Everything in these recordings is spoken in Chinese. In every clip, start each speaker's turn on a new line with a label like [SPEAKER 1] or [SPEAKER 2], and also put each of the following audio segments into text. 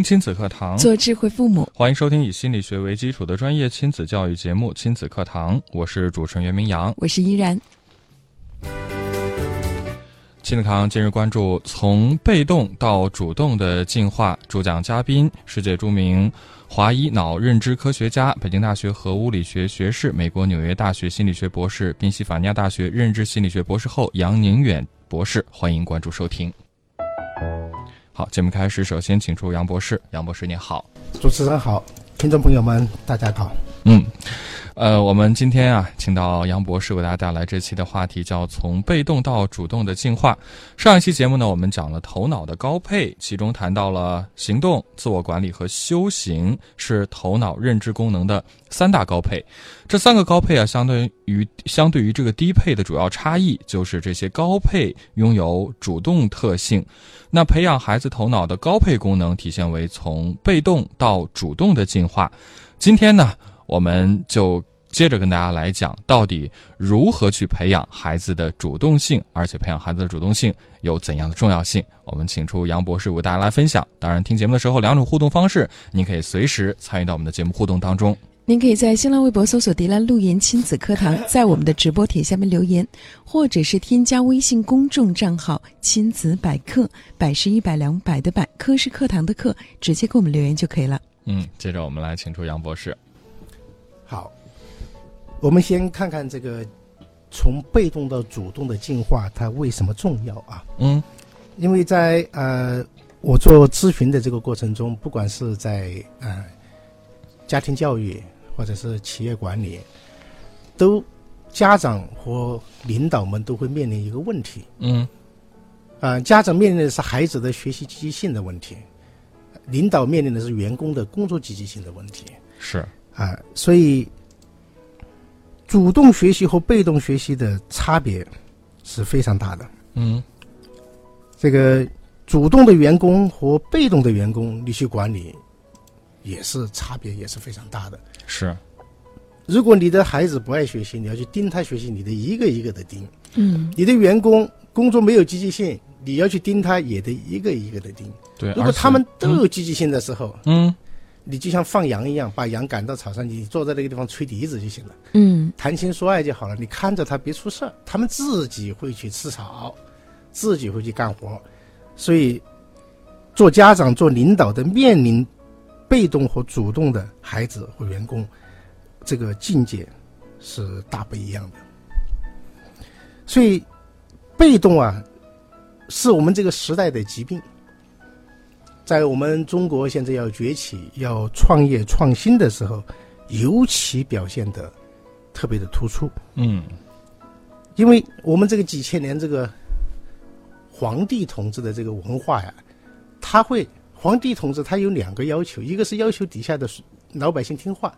[SPEAKER 1] 听亲子课堂，
[SPEAKER 2] 做智慧父母。
[SPEAKER 1] 欢迎收听以心理学为基础的专业亲子教育节目《亲子课堂》，我是主持人袁明阳，
[SPEAKER 2] 我是依然。
[SPEAKER 1] 亲子课堂今日关注：从被动到主动的进化。主讲嘉宾：世界著名华裔脑认知科学家、北京大学核物理学学士、美国纽约大学心理学博士、宾夕法尼亚大学认知心理学博士后杨宁远博士。欢迎关注收听。好，节目开始，首先请出杨博士。杨博士，你好。
[SPEAKER 3] 主持人好，听众朋友们，大家好。
[SPEAKER 1] 嗯，呃，我们今天啊，请到杨博士为大家带来这期的话题，叫“从被动到主动的进化”。上一期节目呢，我们讲了头脑的高配，其中谈到了行动、自我管理和修行是头脑认知功能的三大高配。这三个高配啊，相对于相对于这个低配的主要差异，就是这些高配拥有主动特性。那培养孩子头脑的高配功能，体现为从被动到主动的进化。今天呢，我们就接着跟大家来讲，到底如何去培养孩子的主动性，而且培养孩子的主动性有怎样的重要性？我们请出杨博士为大家来分享。当然，听节目的时候，两种互动方式，您可以随时参与到我们的节目互动当中。
[SPEAKER 2] 您可以在新浪微博搜索“迪兰路言亲子课堂”，在我们的直播帖下面留言，或者是添加微信公众账号“亲子百科”，百是一百两百的百，科是课堂的课，直接给我们留言就可以了。
[SPEAKER 1] 嗯，接着我们来请出杨博士。
[SPEAKER 3] 好，我们先看看这个从被动到主动的进化，它为什么重要啊？
[SPEAKER 1] 嗯，
[SPEAKER 3] 因为在呃，我做咨询的这个过程中，不管是在呃家庭教育或者是企业管理，都家长和领导们都会面临一个问题。
[SPEAKER 1] 嗯，
[SPEAKER 3] 啊，家长面临的是孩子的学习积极性的问题，领导面临的是员工的工作积极性的问题。
[SPEAKER 1] 是
[SPEAKER 3] 啊，所以主动学习和被动学习的差别是非常大的。
[SPEAKER 1] 嗯，
[SPEAKER 3] 这个主动的员工和被动的员工，你去管理也是差别也是非常大的。
[SPEAKER 1] 是，
[SPEAKER 3] 如果你的孩子不爱学习，你要去盯他学习，你得一个一个的盯；
[SPEAKER 2] 嗯，
[SPEAKER 3] 你的员工工作没有积极性，你要去盯他，也得一个一个的盯。
[SPEAKER 1] 对。
[SPEAKER 3] 如果他们都有积极性的时候，
[SPEAKER 1] 嗯，
[SPEAKER 3] 你就像放羊一样，把羊赶到草上，你坐在那个地方吹笛子就行了。
[SPEAKER 2] 嗯，
[SPEAKER 3] 谈情说爱就好了，你看着他别出事儿，他们自己会去吃草，自己会去干活，所以做家长、做领导的面临被动和主动的孩子和员工，这个境界是大不一样的。所以，被动啊，是我们这个时代的疾病。在我们中国现在要崛起、要创业创新的时候，尤其表现的特别的突出。
[SPEAKER 1] 嗯，
[SPEAKER 3] 因为我们这个几千年这个皇帝统治的这个文化呀，他会皇帝统治他有两个要求，一个是要求底下的老百姓听话，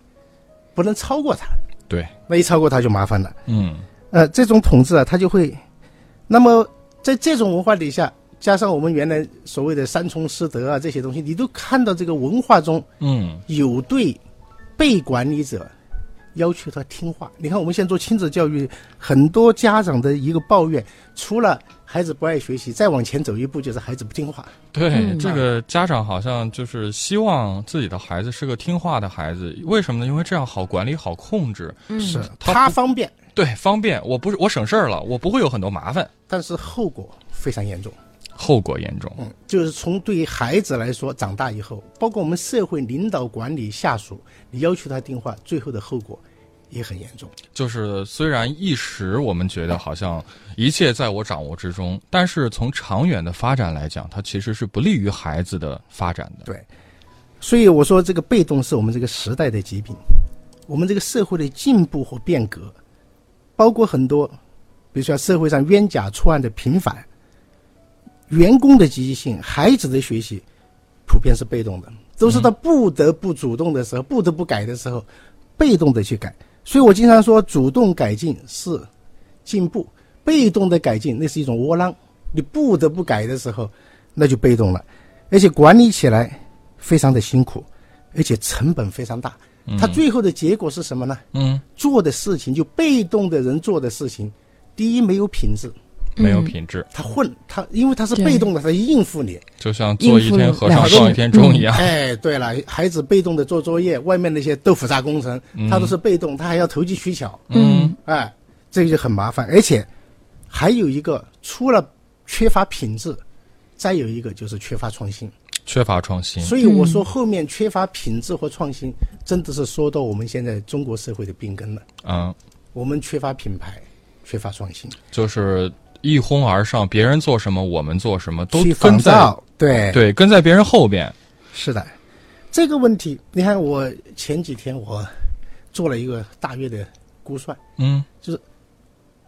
[SPEAKER 3] 不能超过他。
[SPEAKER 1] 对，
[SPEAKER 3] 那一超过他就麻烦了。
[SPEAKER 1] 嗯，
[SPEAKER 3] 呃，这种统治啊，他就会，那么在这种文化底下，加上我们原来所谓的三从四德啊这些东西，你都看到这个文化中
[SPEAKER 1] 嗯，
[SPEAKER 3] 有对被管理者要求他听话。你看，我们现在做亲子教育，很多家长的一个抱怨，除了孩子不爱学习，再往前走一步就是孩子不听话。
[SPEAKER 1] 对，
[SPEAKER 2] 嗯
[SPEAKER 1] 这个家长好像就是希望自己的孩子是个听话的孩子，为什么呢？因为这样好管理、好控制，
[SPEAKER 2] 嗯
[SPEAKER 3] 是
[SPEAKER 1] 他
[SPEAKER 3] 他方便，
[SPEAKER 1] 对，方便。我不是我省事儿了，我不会有很多麻烦，
[SPEAKER 3] 但是后果非常严重。
[SPEAKER 1] 后果严重。
[SPEAKER 3] 嗯，就是从对于孩子来说，长大以后，包括我们社会领导、管理下属，你要求他听话，最后的后果也很严重。
[SPEAKER 1] 就是虽然一时我们觉得好像一切在我掌握之中，但是从长远的发展来讲，它其实是不利于孩子的发展的。
[SPEAKER 3] 对，所以我说这个被动是我们这个时代的疾病，我们这个社会的进步和变革，包括很多，比如说社会上冤假错案的频繁，员工的积极性、孩子的学习，普遍是被动的，都是他不得不主动的时候、不得不改的时候，被动的去改。所以我经常说，主动改进是进步；被动的改进，那是一种窝囊。你不得不改的时候，那就被动了，而且管理起来非常的辛苦，而且成本非常大。他最后的结果是什么呢？
[SPEAKER 1] 嗯，
[SPEAKER 3] 做的事情就被动的人做的事情，第一没有品质，
[SPEAKER 1] 没有品质，
[SPEAKER 3] 他混，他因为他是被动的，他应付你。
[SPEAKER 1] 就像做一天和尚撞一天钟一样。
[SPEAKER 3] 哎，对了，孩子被动的做作业，外面那些豆腐渣工程，他都是被动，他还要投机取巧，
[SPEAKER 1] 嗯
[SPEAKER 3] 哎，这个就很麻烦。而且还有一个，除了缺乏品质，再有一个就是缺乏创新。
[SPEAKER 1] 缺乏创新。
[SPEAKER 3] 所以我说后面缺乏品质和创新，真的是说到我们现在中国社会的病根了。
[SPEAKER 1] 嗯，
[SPEAKER 3] 我们缺乏品牌，缺乏创新，
[SPEAKER 1] 就是一哄而上，别人做什么我们做什么，都跟在，
[SPEAKER 3] 对
[SPEAKER 1] 对跟在别人后边。
[SPEAKER 3] 是的，这个问题，你看我前几天我做了一个大约的估算，
[SPEAKER 1] 嗯，就是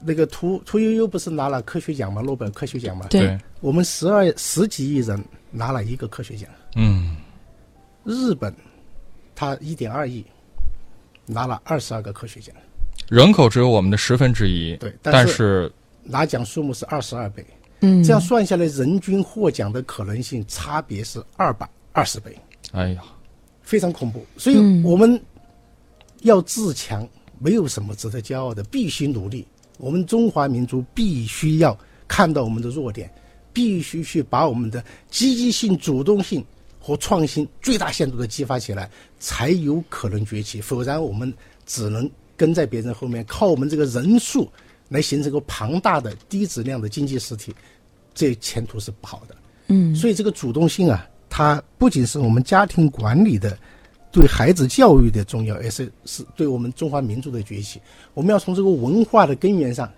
[SPEAKER 3] 那个屠屠呦呦不是拿了科学奖吗？诺贝尔科学奖吗？
[SPEAKER 2] 对
[SPEAKER 3] 我们十二十几亿人拿了一个科学奖，
[SPEAKER 1] 嗯
[SPEAKER 3] 日本他一点二亿拿了二十二个科学奖，
[SPEAKER 1] 人口只有我们的十分之一，
[SPEAKER 3] 对
[SPEAKER 1] 但
[SPEAKER 3] 是拿奖数目是二十二倍，
[SPEAKER 2] 嗯，
[SPEAKER 3] 这样算下来，人均获奖的可能性差别是二百二十倍。
[SPEAKER 1] 哎呀，
[SPEAKER 3] 非常恐怖。所以
[SPEAKER 2] 嗯
[SPEAKER 3] 我们要自强，没有什么值得骄傲的，必须努力。我们中华民族必须要看到我们的弱点，必须去把我们的积极性、主动性和创新最大限度的激发起来，才有可能崛起。否则，我们只能跟在别人后面，靠我们这个人数来形成一个庞大的低质量的经济实体，这前途是不好的。
[SPEAKER 2] 嗯
[SPEAKER 3] 所以这个主动性啊，它不仅是我们家庭管理的对孩子教育的重要，也是是对我们中华民族的崛起。我们要从这个文化的根源上，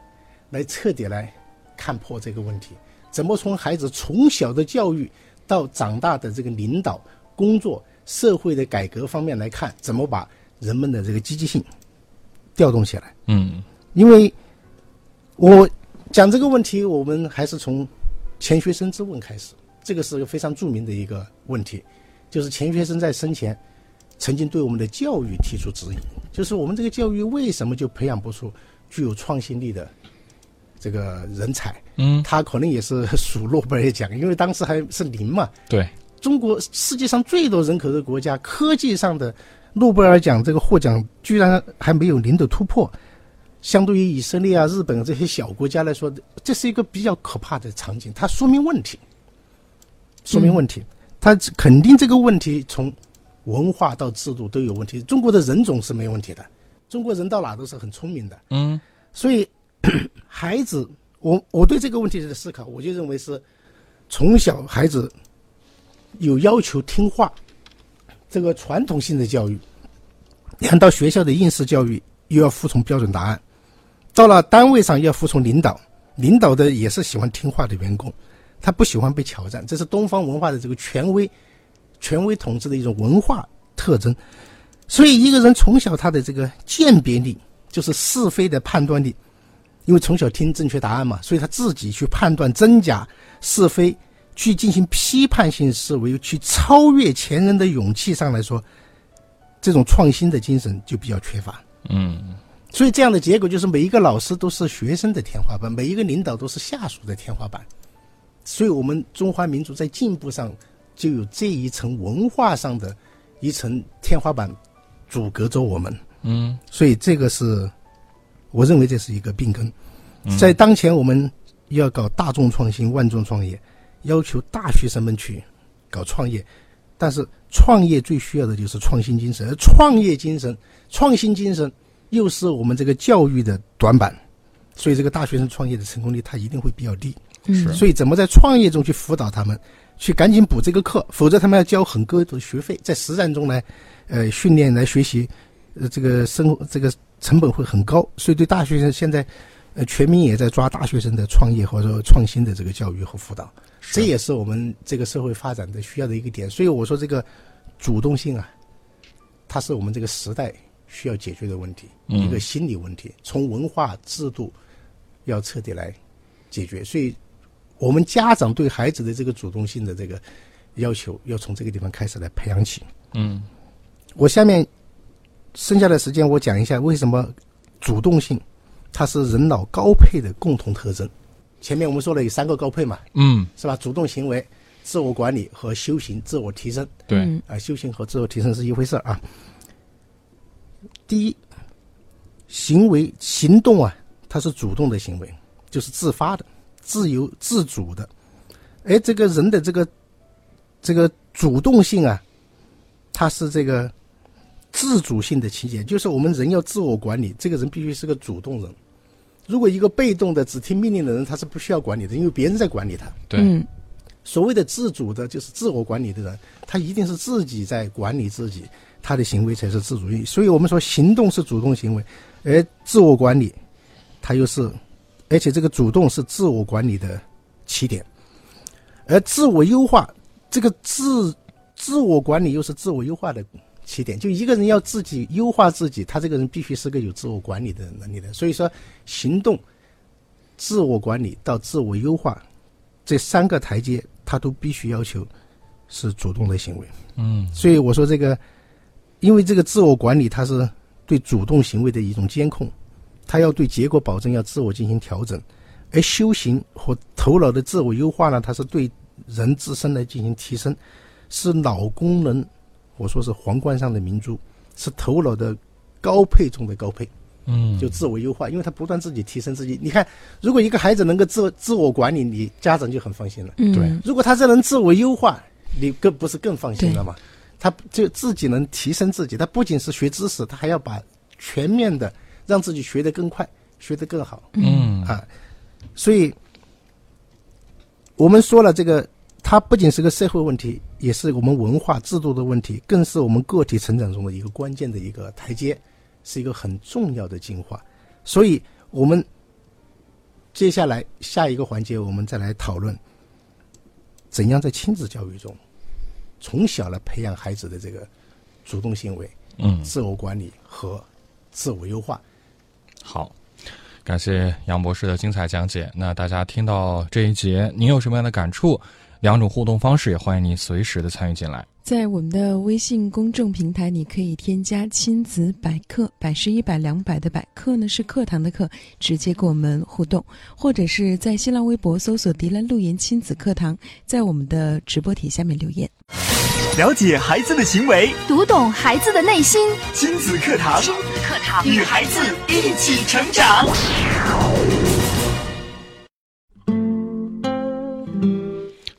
[SPEAKER 3] 来彻底来看破这个问题。怎么从孩子从小的教育到长大的这个领导、工作、社会的改革方面来看，怎么把人们的这个积极性调动起来？
[SPEAKER 1] 嗯
[SPEAKER 3] 因为我讲这个问题，我们还是从钱学森之问开始。这个是个非常著名的一个问题，就是钱学森在生前曾经对我们的教育提出质疑，就是我们这个教育为什么就培养不出具有创新力的这个人才？
[SPEAKER 1] 嗯，
[SPEAKER 3] 他可能也是数诺贝尔奖，因为当时还是零嘛。
[SPEAKER 1] 对，
[SPEAKER 3] 中国世界上最多人口的国家，科技上的诺贝尔奖这个获奖居然还没有零的突破，相对于以色列啊、日本这些小国家来说，这是一个比较可怕的场景。它说明问题，说明问题，它肯定这个问题从文化到制度都有问题。中国的人种是没问题的，中国人到哪都是很聪明的。
[SPEAKER 1] 嗯
[SPEAKER 3] 所以，孩子，我我对这个问题的思考，我就认为是从小孩子有要求听话，这个传统性的教育，你看到学校的应试教育又要服从标准答案，到了单位上要服从领导，领导的也是喜欢听话的员工，他不喜欢被挑战，这是东方文化的这个权威、权威统治的一种文化特征。所以，一个人从小他的这个鉴别力，就是是非的判断力，因为从小听正确答案嘛，所以他自己去判断真假是非，去进行批判性思维，去超越前人的勇气上来说，这种创新的精神就比较缺乏。
[SPEAKER 1] 嗯
[SPEAKER 3] 所以这样的结果就是每一个老师都是学生的天花板，每一个领导都是下属的天花板。所以我们中华民族在进步上就有这一层文化上的一层天花板阻隔着我们。
[SPEAKER 1] 嗯
[SPEAKER 3] 所以这个是，我认为这是一个病根。
[SPEAKER 1] 嗯
[SPEAKER 3] 在当前，我们要搞大众创新、万众创业，要求大学生们去搞创业，但是创业最需要的就是创新精神，而创业精神、创新精神又是我们这个教育的短板，所以这个大学生创业的成功率它一定会比较低。
[SPEAKER 1] 嗯
[SPEAKER 3] 所以怎么在创业中去辅导他们，去赶紧补这个课，否则他们要交很高的学费，在实战中来，呃，训练来学习，呃，这个生活这个成本会很高，所以对大学生现在，呃，全民也在抓大学生的创业或者说创新的这个教育和辅导，这也是我们这个社会发展的需要的一个点。所以我说这个主动性啊，它是我们这个时代需要解决的问题，
[SPEAKER 1] 嗯
[SPEAKER 3] 一个心理问题，从文化制度要彻底来解决。所以，我们家长对孩子的这个主动性的这个要求，要从这个地方开始来培养起。
[SPEAKER 1] 嗯
[SPEAKER 3] 我下面剩下的时间，我讲一下为什么主动性它是人脑高配的共同特征。前面我们说了有三个高配嘛，
[SPEAKER 1] 嗯，
[SPEAKER 3] 是吧？主动行为、自我管理和修行、自我提升。
[SPEAKER 1] 对，
[SPEAKER 2] 嗯
[SPEAKER 3] 啊，修行和自我提升是一回事儿啊。第一，行为行动啊，它是主动的行为，就是自发的、自由自主的。哎，这个人的这个这个主动性啊，它是这个自主性的体现，就是我们人要自我管理，这个人必须是个主动人。如果一个被动的只听命令的人，他是不需要管理的，因为别人在管理他。
[SPEAKER 1] 对，
[SPEAKER 2] 嗯
[SPEAKER 3] 所谓的自主的，就是自我管理的人，他一定是自己在管理自己，他的行为才是自主意。所以我们说，行动是主动行为，而自我管理，它又是，而且这个主动是自我管理的起点，而自我优化，这个自自我管理又是自我优化的起点。就一个人要自己优化自己，他这个人必须是个有自我管理的能力的。所以说，行动、自我管理到自我优化这三个台阶，他都必须要求是主动的行为。
[SPEAKER 1] 嗯，
[SPEAKER 3] 所以我说这个，因为这个自我管理，它是对主动行为的一种监控，它要对结果保证要自我进行调整，而修行和头脑的自我优化呢，它是对人自身来进行提升，是脑功能，我说是皇冠上的明珠，是头脑的高配中的高配。
[SPEAKER 1] 嗯，
[SPEAKER 3] 就自我优化，因为他不断自己提升自己。你看，如果一个孩子能够自自我管理，你家长就很放心了。
[SPEAKER 2] 嗯，
[SPEAKER 1] 对
[SPEAKER 3] 如果他这能自我优化，你更不是更放心了吗？他就自己能提升自己，他不仅是学知识，他还要把全面的让自己学得更快，学得更好
[SPEAKER 1] 嗯
[SPEAKER 3] 啊。所以，我们说了这个，它不仅是个社会问题，也是我们文化制度的问题，更是我们个体成长中的一个关键的一个台阶，是一个很重要的进化。所以，我们接下来下一个环节，我们再来讨论怎样在亲子教育中，从小来培养孩子的这个主动行为、
[SPEAKER 1] 嗯，
[SPEAKER 3] 自我管理和自我优化。
[SPEAKER 1] 好，感谢杨博士的精彩讲解。那大家听到这一节，您有什么样的感触？两种互动方式，也欢迎您随时的参与进来。
[SPEAKER 2] 在我们的微信公众平台，你可以添加“亲子百科”，百是一百两百的百课呢是课堂的课，直接跟我们互动，或者是在新浪微博搜索“迪兰路言亲子课堂”，在我们的直播帖下面留言。
[SPEAKER 4] 了解孩子的行为，
[SPEAKER 5] 读懂孩子的内心，
[SPEAKER 4] 亲子课堂，
[SPEAKER 5] 亲子课堂
[SPEAKER 4] 与孩子一起成长。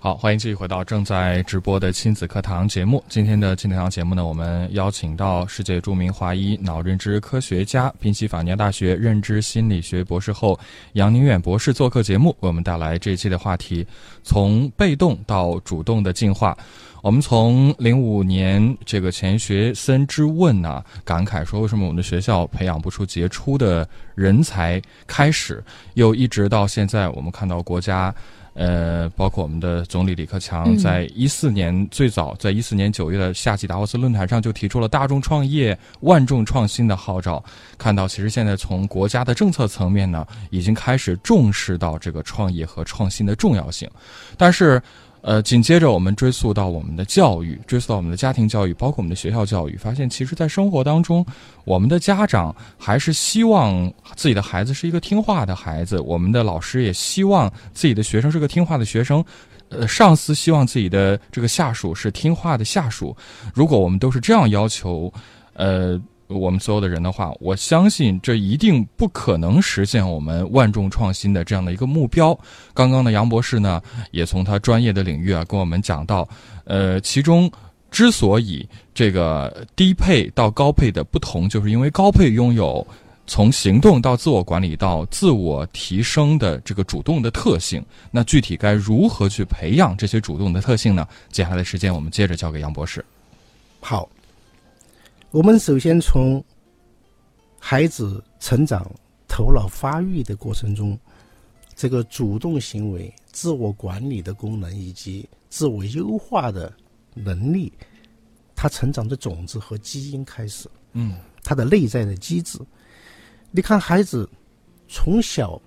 [SPEAKER 1] 好，欢迎继续回到正在直播的亲子课堂节目。今天的亲子课堂节目呢，我们邀请到世界著名华裔脑认知科学家、宾夕法尼亚大学认知心理学博士后杨宁远博士做客节目，为我们带来这一期的话题：从被动到主动的进化。我们从零五年这个钱学森之问呢、感慨说为什么我们的学校培养不出杰出的人才开始，又一直到现在，我们看到国家。呃，包括我们的总理李克强，
[SPEAKER 2] 嗯
[SPEAKER 1] 在一四年最早，在一四年九月的夏季达沃斯论坛上就提出了大众创业、万众创新的号召。看到，其实现在从国家的政策层面呢，已经开始重视到这个创业和创新的重要性。但是，呃，紧接着我们追溯到我们的教育，追溯到我们的家庭教育，包括我们的学校教育，发现其实，在生活当中，我们的家长还是希望自己的孩子是一个听话的孩子，我们的老师也希望自己的学生是个听话的学生。呃，上司希望自己的这个下属是听话的下属。如果我们都是这样要求，呃，我们所有的人的话，我相信这一定不可能实现我们万众创新的这样的一个目标。刚刚的杨博士呢，也从他专业的领域啊，跟我们讲到，呃，其中之所以这个低配到高配的不同，就是因为高配拥有从行动到自我管理到自我提升的这个主动的特性。那具体该如何去培养这些主动的特性呢？接下来的时间，我们接着交给杨博士。
[SPEAKER 3] 好，我们首先从孩子成长、头脑发育的过程中，这个主动行为、自我管理的功能以及自我优化的能力，他成长的种子和基因开始，
[SPEAKER 1] 嗯
[SPEAKER 3] 他的内在的机制。你看，孩子从小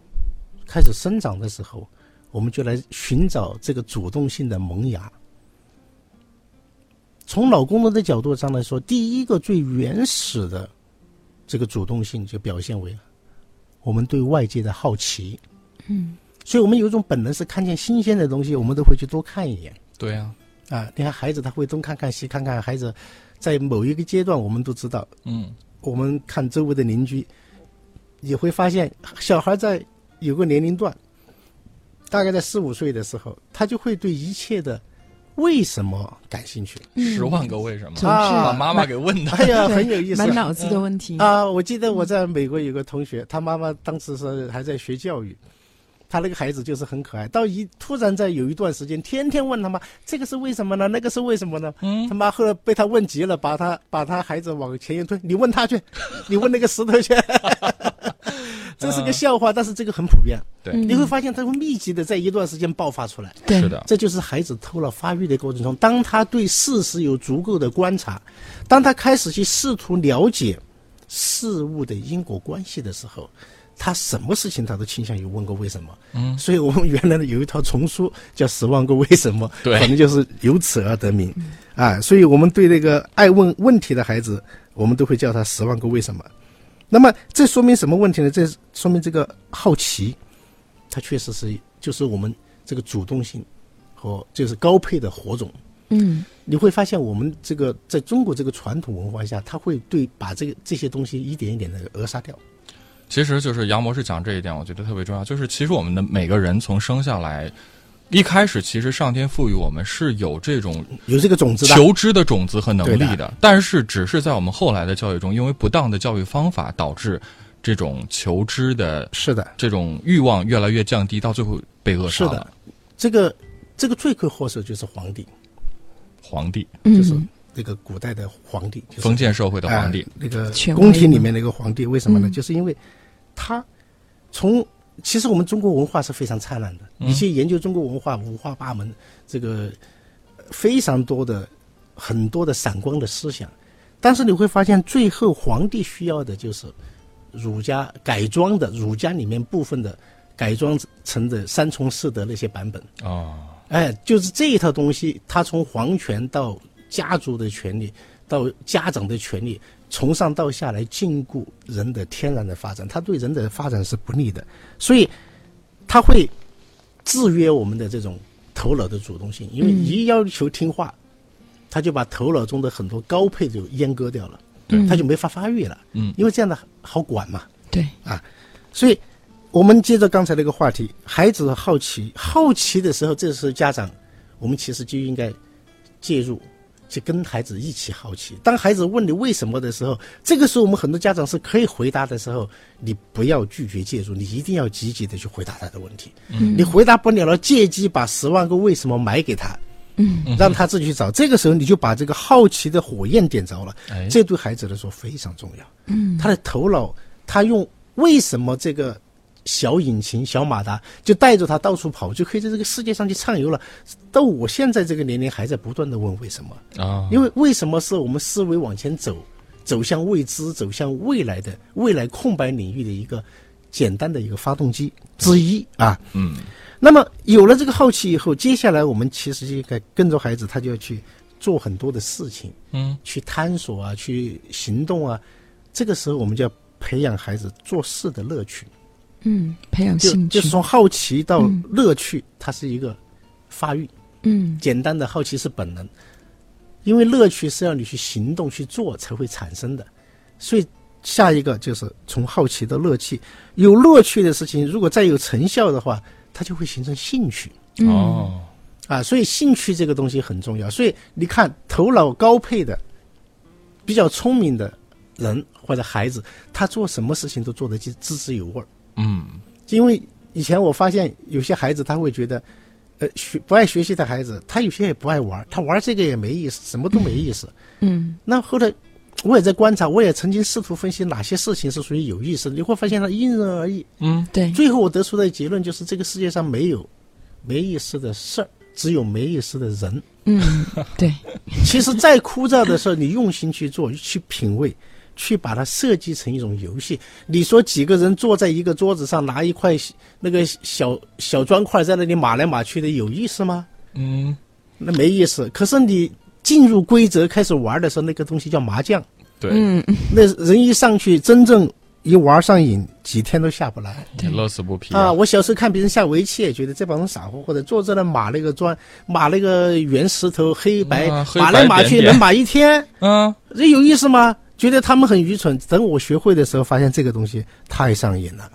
[SPEAKER 3] 开始生长的时候，我们就来寻找这个主动性的萌芽。从脑功能的角度上来说，第一个最原始的这个主动性就表现为我们对外界的好奇，
[SPEAKER 2] 嗯，
[SPEAKER 3] 所以我们有一种本能是看见新鲜的东西，我们都会去多看一眼。
[SPEAKER 1] 对啊、
[SPEAKER 3] 啊。你看孩子他会东看看西看看，孩子在某一个阶段，我们都知道，
[SPEAKER 1] 嗯，
[SPEAKER 3] 我们看周围的邻居，也会发现小孩在有个年龄段，大概在四五岁的时候，他就会对一切的为什么感兴趣。
[SPEAKER 1] 十万个为什么，
[SPEAKER 2] 总是
[SPEAKER 1] 把妈妈给问的。
[SPEAKER 3] 哎呀，很有意思
[SPEAKER 2] 满脑子的问题。
[SPEAKER 3] 啊！我记得我在美国有个同学，他妈妈当时是还在学教育，他那个孩子就是很可爱。到一突然在有一段时间，天天问他妈这个是为什么呢？那个是为什么呢？
[SPEAKER 1] 嗯
[SPEAKER 3] 他妈后来被他问急了，把他把他孩子往前一推，你问他去，你问那个石头去。这是个笑话，但是这个很普遍。
[SPEAKER 1] 对
[SPEAKER 2] 嗯
[SPEAKER 3] 你会发现他会密集的在一段时间爆发出来。
[SPEAKER 2] 对
[SPEAKER 1] 是的，
[SPEAKER 3] 这就是孩子头脑发育的过程中，当他对事实有足够的观察，当他开始去试图了解事物的因果关系的时候，他什么事情他都倾向于问个为什么。
[SPEAKER 1] 嗯，
[SPEAKER 3] 所以我们原来呢有一套丛书叫《十万个为什么》，
[SPEAKER 1] 对
[SPEAKER 3] 可能就是由此而得名。啊，所以我们对那个爱问问题的孩子，我们都会叫他“十万个为什么”。那么这说明什么问题呢？这说明这个好奇，它确实是就是我们这个主动性和就是高配的火种。
[SPEAKER 2] 嗯
[SPEAKER 3] 你会发现，我们这个在中国这个传统文化下，他会对把这个这些东西一点一点的扼杀掉。
[SPEAKER 1] 其实就是杨博士讲这一点，我觉得特别重要。就是其实我们的每个人从生下来，一开始其实上天赋予我们是有这种
[SPEAKER 3] 有这个种子的，
[SPEAKER 1] 求知的种子和能力的，但是只是在我们后来的教育中，因为不当的教育方法，导致这种求知的
[SPEAKER 3] 是的，
[SPEAKER 1] 这种欲望越来越降低，到最后被扼杀
[SPEAKER 3] 是的。
[SPEAKER 1] 了。
[SPEAKER 3] 这个这个罪魁祸首就是皇帝，
[SPEAKER 1] 皇帝，
[SPEAKER 3] 就是
[SPEAKER 2] 嗯。
[SPEAKER 3] 那个古代的皇帝，就是
[SPEAKER 1] 封建社会的皇帝。
[SPEAKER 3] 哎，那个宫廷里面那个皇帝，为什么呢？
[SPEAKER 2] 嗯。
[SPEAKER 3] 就是因为他从其实我们中国文化是非常灿烂的，
[SPEAKER 1] 嗯
[SPEAKER 3] 你去研究中国文化五花八门，这个呃非常多的很多的闪光的思想，但是你会发现，最后皇帝需要的就是儒家改装的儒家里面部分的改装成的三从四德那些版本。
[SPEAKER 1] 哦，
[SPEAKER 3] 哎，就是这一套东西，它从皇权到家族的权利，到家长的权利，从上到下来禁锢人的天然的发展，它对人的发展是不利的，所以它会制约我们的这种头脑的主动性，因为
[SPEAKER 2] 嗯
[SPEAKER 3] 一要求听话，他就把头脑中的很多高配就阉割掉了，
[SPEAKER 2] 嗯
[SPEAKER 3] 他就没法发育了，
[SPEAKER 1] 嗯。
[SPEAKER 3] 因为这样的好管嘛，
[SPEAKER 2] 对，啊
[SPEAKER 3] 所以，我们接着刚才那个话题，孩子好奇，好奇的时候，这时候家长，我们其实就应该介入，去跟孩子一起好奇。当孩子问你为什么的时候，这个时候我们很多家长是可以回答的时候，你不要拒绝介入，你一定要积极的去回答他的问题。
[SPEAKER 2] 嗯
[SPEAKER 3] 你回答不了了，借机把十万个为什么买给他。
[SPEAKER 2] 嗯
[SPEAKER 3] 让他自己去找，这个时候你就把这个好奇的火焰点着了，
[SPEAKER 1] 哎，
[SPEAKER 3] 这对孩子来说非常重要。
[SPEAKER 2] 嗯
[SPEAKER 3] 他的头脑，他用为什么这个小引擎、小马达就带着他到处跑，就可以在这个世界上去畅游了。到我现在这个年龄，还在不断的问为什么？
[SPEAKER 1] 啊，
[SPEAKER 3] 因为为什么是我们思维往前走，走向未知、走向未来的未来空白领域的一个简单的一个发动机之一啊。
[SPEAKER 1] 嗯
[SPEAKER 3] 那么有了这个好奇以后，接下来我们其实就应该跟着孩子，他就要去做很多的事情。
[SPEAKER 1] 嗯
[SPEAKER 3] 去探索啊，去行动啊，这个时候我们就要培养孩子做事的乐趣，
[SPEAKER 2] 嗯，培养
[SPEAKER 3] 就
[SPEAKER 2] 兴趣
[SPEAKER 3] 就是，从好奇到
[SPEAKER 2] 嗯
[SPEAKER 3] 乐趣，它是一个发育。
[SPEAKER 2] 嗯
[SPEAKER 3] 简单的好奇是本能，因为乐趣是要你去行动去做才会产生的，所以下一个就是从好奇到乐趣，有乐趣的事情，如果再有成效的话，它就会形成兴趣。
[SPEAKER 2] 嗯
[SPEAKER 1] 哦，
[SPEAKER 3] 啊，所以兴趣这个东西很重要。所以你看，头脑高配的、比较聪明的人或者孩子，他做什么事情都做得津滋滋有味儿。
[SPEAKER 1] 嗯
[SPEAKER 3] 因为以前我发现有些孩子他会觉得，呃，学不爱学习的孩子，他有些也不爱玩，他玩这个也没意思，什么都没意思。
[SPEAKER 2] 嗯
[SPEAKER 3] 那后来我也在观察，我也曾经试图分析哪些事情是属于有意思的，你会发现它因人而异。
[SPEAKER 1] 嗯
[SPEAKER 2] 对，
[SPEAKER 3] 最后我得出的结论就是，这个世界上没有没意思的事儿，只有没意思的人。
[SPEAKER 2] 嗯对，
[SPEAKER 3] 其实再枯燥的事儿，你用心去做，去品味，去把它设计成一种游戏。你说几个人坐在一个桌子上，拿一块那个小小砖块在那里码来码去的，有意思吗？
[SPEAKER 1] 嗯，
[SPEAKER 3] 那没意思。可是你进入规则开始玩的时候，那个东西叫麻将。
[SPEAKER 1] 对，
[SPEAKER 2] 嗯
[SPEAKER 3] 那人一上去，真正一玩上瘾，几天都下不来。
[SPEAKER 1] 你乐此不疲
[SPEAKER 3] 啊！我小时候看别人下围棋，也觉得这帮人傻乎乎的，坐在那码那个砖，码那个圆石头，黑白码来码去，能码一天，
[SPEAKER 1] 嗯，
[SPEAKER 3] 这有意思吗？觉得他们很愚蠢。等我学会的时候，发现这个东西太上瘾了。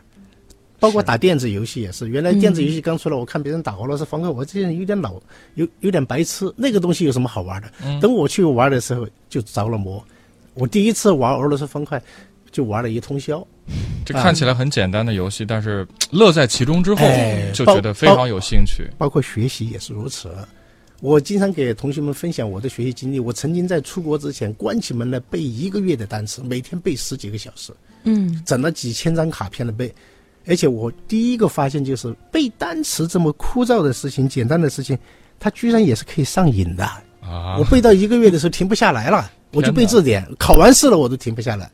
[SPEAKER 3] 包括打电子游戏也是，原来电子游戏刚出来，我看别人打俄罗斯方块，我这人有点老，有有点白痴。那个东西有什么好玩的？等我去玩的时候，就着了魔。我第一次玩俄罗斯方块，就玩了一通宵。
[SPEAKER 1] 这看起来很简单的游戏，但是乐在其中之后
[SPEAKER 3] 哎，
[SPEAKER 1] 就觉得非常有兴趣。
[SPEAKER 3] 包括学习也是如此。我经常给同学们分享我的学习经历。我曾经在出国之前关起门来背一个月的单词，每天背十几个小时，
[SPEAKER 2] 嗯，
[SPEAKER 3] 整了几千张卡片的背。而且我第一个发现就是背单词这么枯燥的事情、简单的事情，它居然也是可以上瘾的。
[SPEAKER 1] 啊
[SPEAKER 3] 我，背到一个月的时候停不下来了，我就背字典，考完试了我都停不下来。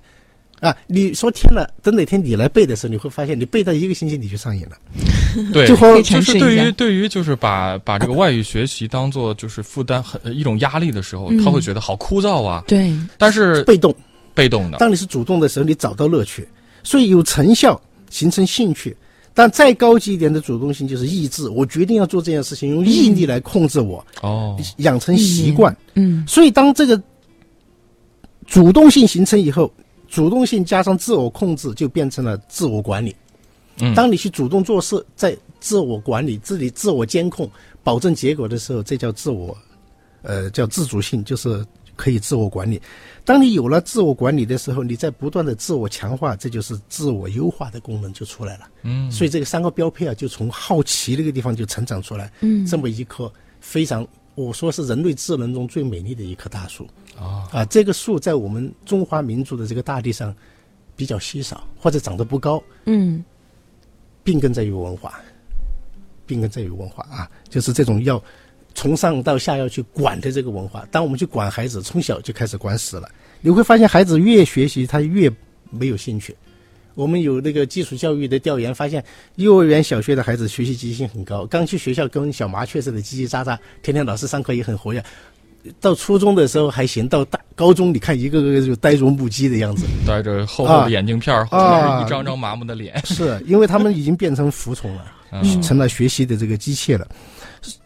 [SPEAKER 3] 啊，你说天了，等哪天你来背的时候，你会发现你背到一个星期你就上瘾了。
[SPEAKER 1] 对，就是对于对于就是把把这个外语学习当做就是负担很一种压力的时候，
[SPEAKER 2] 嗯。
[SPEAKER 1] 他会觉得好枯燥啊。
[SPEAKER 2] 对，
[SPEAKER 1] 但是
[SPEAKER 3] 被动，
[SPEAKER 1] 被动的，
[SPEAKER 3] 当你是主动的时候，你找到乐趣，所以有成效，形成兴趣。但再高级一点的主动性就是意志，我决定要做这件事情，用毅力来控制我，
[SPEAKER 1] 哦，
[SPEAKER 3] 养成习惯。
[SPEAKER 2] 嗯。
[SPEAKER 3] 所以当这个主动性形成以后，主动性加上自我控制，就变成了自我管理。
[SPEAKER 1] 嗯
[SPEAKER 3] 当你去主动做事，在自我管理、自己自我监控、保证结果的时候，这叫自我，呃，叫自主性，就是可以自我管理。当你有了自我管理的时候，你在不断的自我强化，这就是自我优化的功能就出来了。
[SPEAKER 1] 嗯，
[SPEAKER 3] 所以这个三个标配啊，就从好奇这个地方就成长出来。
[SPEAKER 2] 嗯
[SPEAKER 3] 这么一颗非常，我说是人类智能中最美丽的一棵大树。
[SPEAKER 1] 啊，
[SPEAKER 3] 啊，这个树在我们中华民族的这个大地上比较稀少，或者长得不高，
[SPEAKER 2] 嗯
[SPEAKER 3] 病根在于文化，病根在于文化啊，就是这种要从上到下要去管的这个文化。当我们去管孩子，从小就开始管死了，你会发现孩子越学习，他越没有兴趣。我们有那个基础教育的调研，发现幼儿园、小学的孩子学习积极性很高，刚去学校跟小麻雀似的叽叽喳喳，天天老师上课也很活跃。到初中的时候还行，到大高中你看一个个就呆若木鸡的样子，
[SPEAKER 1] 戴着厚厚
[SPEAKER 3] 啊
[SPEAKER 1] 的眼镜片儿，后面是一张张麻木的脸。
[SPEAKER 3] 是因为他们已经变成服从了。
[SPEAKER 1] 嗯
[SPEAKER 3] 成了学习的这个机器了。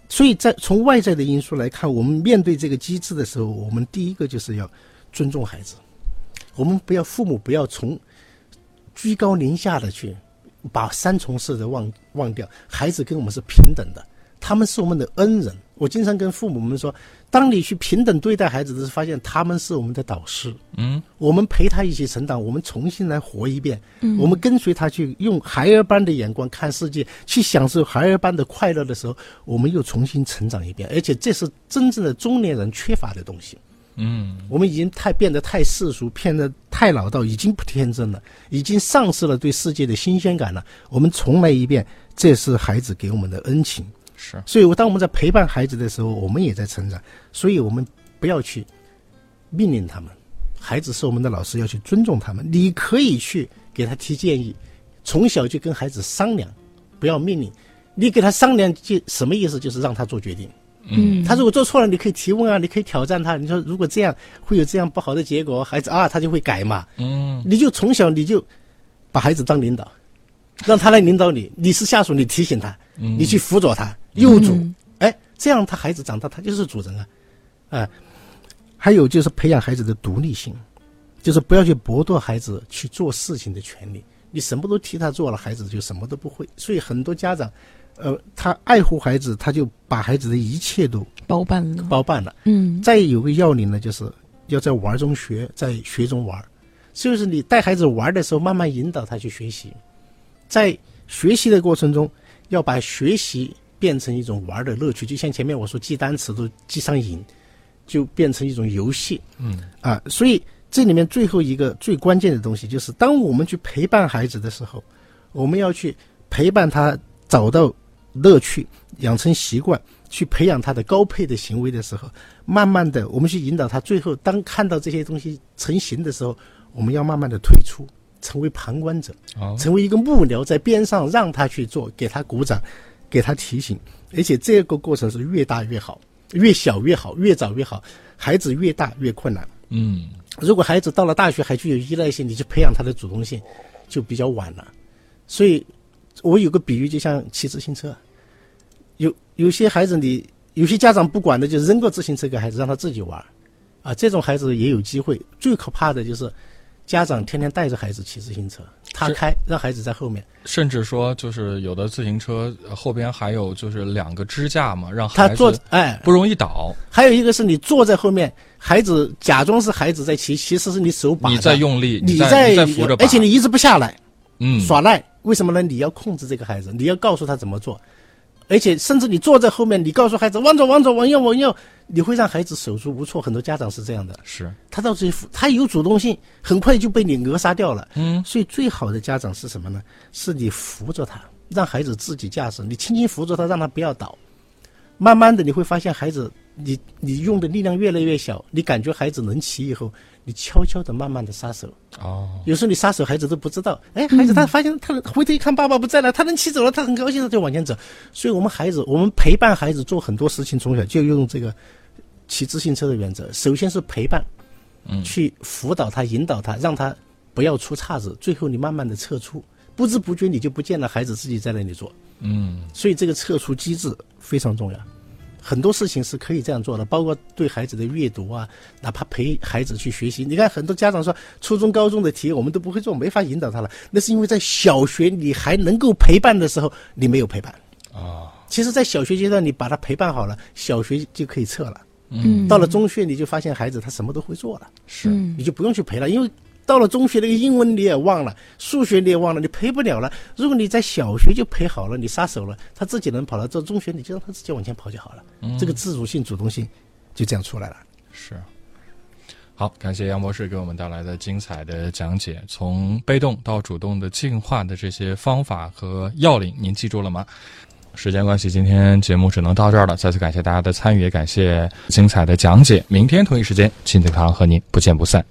[SPEAKER 3] 所以在从外在的因素来看，我们面对这个机制的时候，我们第一个就是要尊重孩子，我们不要父母不要从居高临下的去把三从四德忘忘掉，孩子跟我们是平等的，他们是我们的恩人。我经常跟父母们说，当你去平等对待孩子的时候，发现他们是我们的导师，
[SPEAKER 1] 嗯，
[SPEAKER 3] 我们陪他一起成长，我们重新来活一遍，我们跟随他去用孩儿般的眼光看世界，去享受孩儿般的快乐的时候，我们又重新成长一遍，而且这是真正的中年人缺乏的东西。
[SPEAKER 1] 嗯，
[SPEAKER 3] 我们已经太变得太世俗，变得太老道，已经不天真了，已经丧失了对世界的新鲜感了。我们重来一遍，这是孩子给我们的恩情。
[SPEAKER 1] 是，
[SPEAKER 3] 所以，我当我们在陪伴孩子的时候，我们也在成长。所以我们不要去命令他们，孩子是我们的老师，要去尊重他们。你可以去给他提建议，从小就跟孩子商量，不要命令。你给他商量，就什么意思？就是让他做决定。
[SPEAKER 2] 嗯，
[SPEAKER 3] 他如果做错了，你可以提问啊，你可以挑战他。你说如果这样会有这样不好的结果，孩子啊，他就会改嘛。
[SPEAKER 1] 嗯，
[SPEAKER 3] 你就从小你就把孩子当领导，让他来领导你，你是下属，你提醒他，
[SPEAKER 1] 嗯
[SPEAKER 3] 你去辅佐他，幼主，
[SPEAKER 2] 嗯
[SPEAKER 3] 哎，这样他孩子长大他就是主人啊，啊，还有就是培养孩子的独立性，就是不要去剥夺孩子去做事情的权利。你什么都替他做了，孩子就什么都不会。所以很多家长，呃，他爱护孩子，他就把孩子的一切都
[SPEAKER 2] 包办了，
[SPEAKER 3] 包办了。
[SPEAKER 2] 嗯
[SPEAKER 3] 再有个要领呢，就是要在玩中学，在学中玩。就是你带孩子玩的时候，慢慢引导他去学习，在学习的过程中，要把学习变成一种玩的乐趣。就像前面我说记单词都记上瘾，就变成一种游戏。
[SPEAKER 1] 嗯
[SPEAKER 3] 啊，所以这里面最后一个最关键的东西，就是当我们去陪伴孩子的时候，我们要去陪伴他找到乐趣，养成习惯，去培养他的高配的行为的时候，慢慢的我们去引导他，最后当看到这些东西成型的时候，我们要慢慢的退出，成为旁观者，成为一个幕僚，在边上让他去做，给他鼓掌，给他提醒，而且这个过程是越大越好，越小越好，越早越好，孩子越大越困难。
[SPEAKER 1] 嗯
[SPEAKER 3] 如果孩子到了大学还具有依赖性，你去培养他的主动性，就比较晚了。所以，我有个比喻，就像骑自行车，有有些孩子你有些家长不管的，就扔个自行车给孩子，让他自己玩，啊，这种孩子也有机会。最可怕的就是家长天天带着孩子骑自行车，他开，让孩子在后面，
[SPEAKER 1] 甚至说就是有的自行车呃后边还有就是两个支架嘛，让孩
[SPEAKER 3] 他坐
[SPEAKER 1] 子
[SPEAKER 3] 哎，
[SPEAKER 1] 不容易倒。
[SPEAKER 3] 还有一个是你坐在后面，孩子假装是孩子在骑，其实是你手把
[SPEAKER 1] 你在用力，
[SPEAKER 3] 你
[SPEAKER 1] 在你在扶着，
[SPEAKER 3] 而且你一直不下来，
[SPEAKER 1] 嗯
[SPEAKER 3] 耍赖。为什么呢？你要控制这个孩子，你要告诉他怎么做，而且甚至你坐在后面，你告诉孩子往左往左往右往右，你会让孩子手足无措。很多家长是这样的，
[SPEAKER 1] 是
[SPEAKER 3] 他到最后他有主动性，很快就被你扼杀掉了。
[SPEAKER 1] 嗯，
[SPEAKER 3] 所以最好的家长是什么呢？是你扶着他，让孩子自己驾驶，你轻轻扶着他，让他不要倒。慢慢的你会发现，孩子你你用的力量越来越小，你感觉孩子能骑以后，你悄悄的慢慢的撒手。
[SPEAKER 1] 哦，
[SPEAKER 3] 有时候你撒手，孩子都不知道。哎，孩子他发现他回头一看爸爸不在了，他能骑走了，他很高兴，他就往前走。所以我们孩子，我们陪伴孩子做很多事情，从小就用这个骑自行车的原则。首先是陪伴，
[SPEAKER 1] 嗯
[SPEAKER 3] 去辅导他、引导他，让他不要出岔子。最后你慢慢的撤出，不知不觉你就不见了，孩子自己在那里做。
[SPEAKER 1] 嗯
[SPEAKER 3] 所以这个撤出机制非常重要。很多事情是可以这样做的，包括对孩子的阅读啊，哪怕陪孩子去学习。你看，很多家长说初中、高中的题我们都不会做，没法引导他了。那是因为在小学你还能够陪伴的时候，你没有陪伴。
[SPEAKER 1] 啊，
[SPEAKER 3] 其实，在小学阶段你把他陪伴好了，小学就可以撤了。
[SPEAKER 1] 嗯
[SPEAKER 3] 到了中学，你就发现孩子他什么都会做了，
[SPEAKER 1] 是
[SPEAKER 3] 你就不用去陪了，因为到了中学那个英文你也忘了，数学你也忘了，你陪不了了。如果你在小学就陪好了，你撒手了，他自己能跑到这中学你就让他自己往前跑就好了。这个自主性、主动性就这样出来了。
[SPEAKER 1] 是。好，感谢杨博士给我们带来的精彩的讲解，从被动到主动的进化的这些方法和要领，您记住了吗？时间关系，今天节目只能到这儿了。再次感谢大家的参与，也感谢精彩的讲解。明天同一时间，亲子课堂和您不见不散。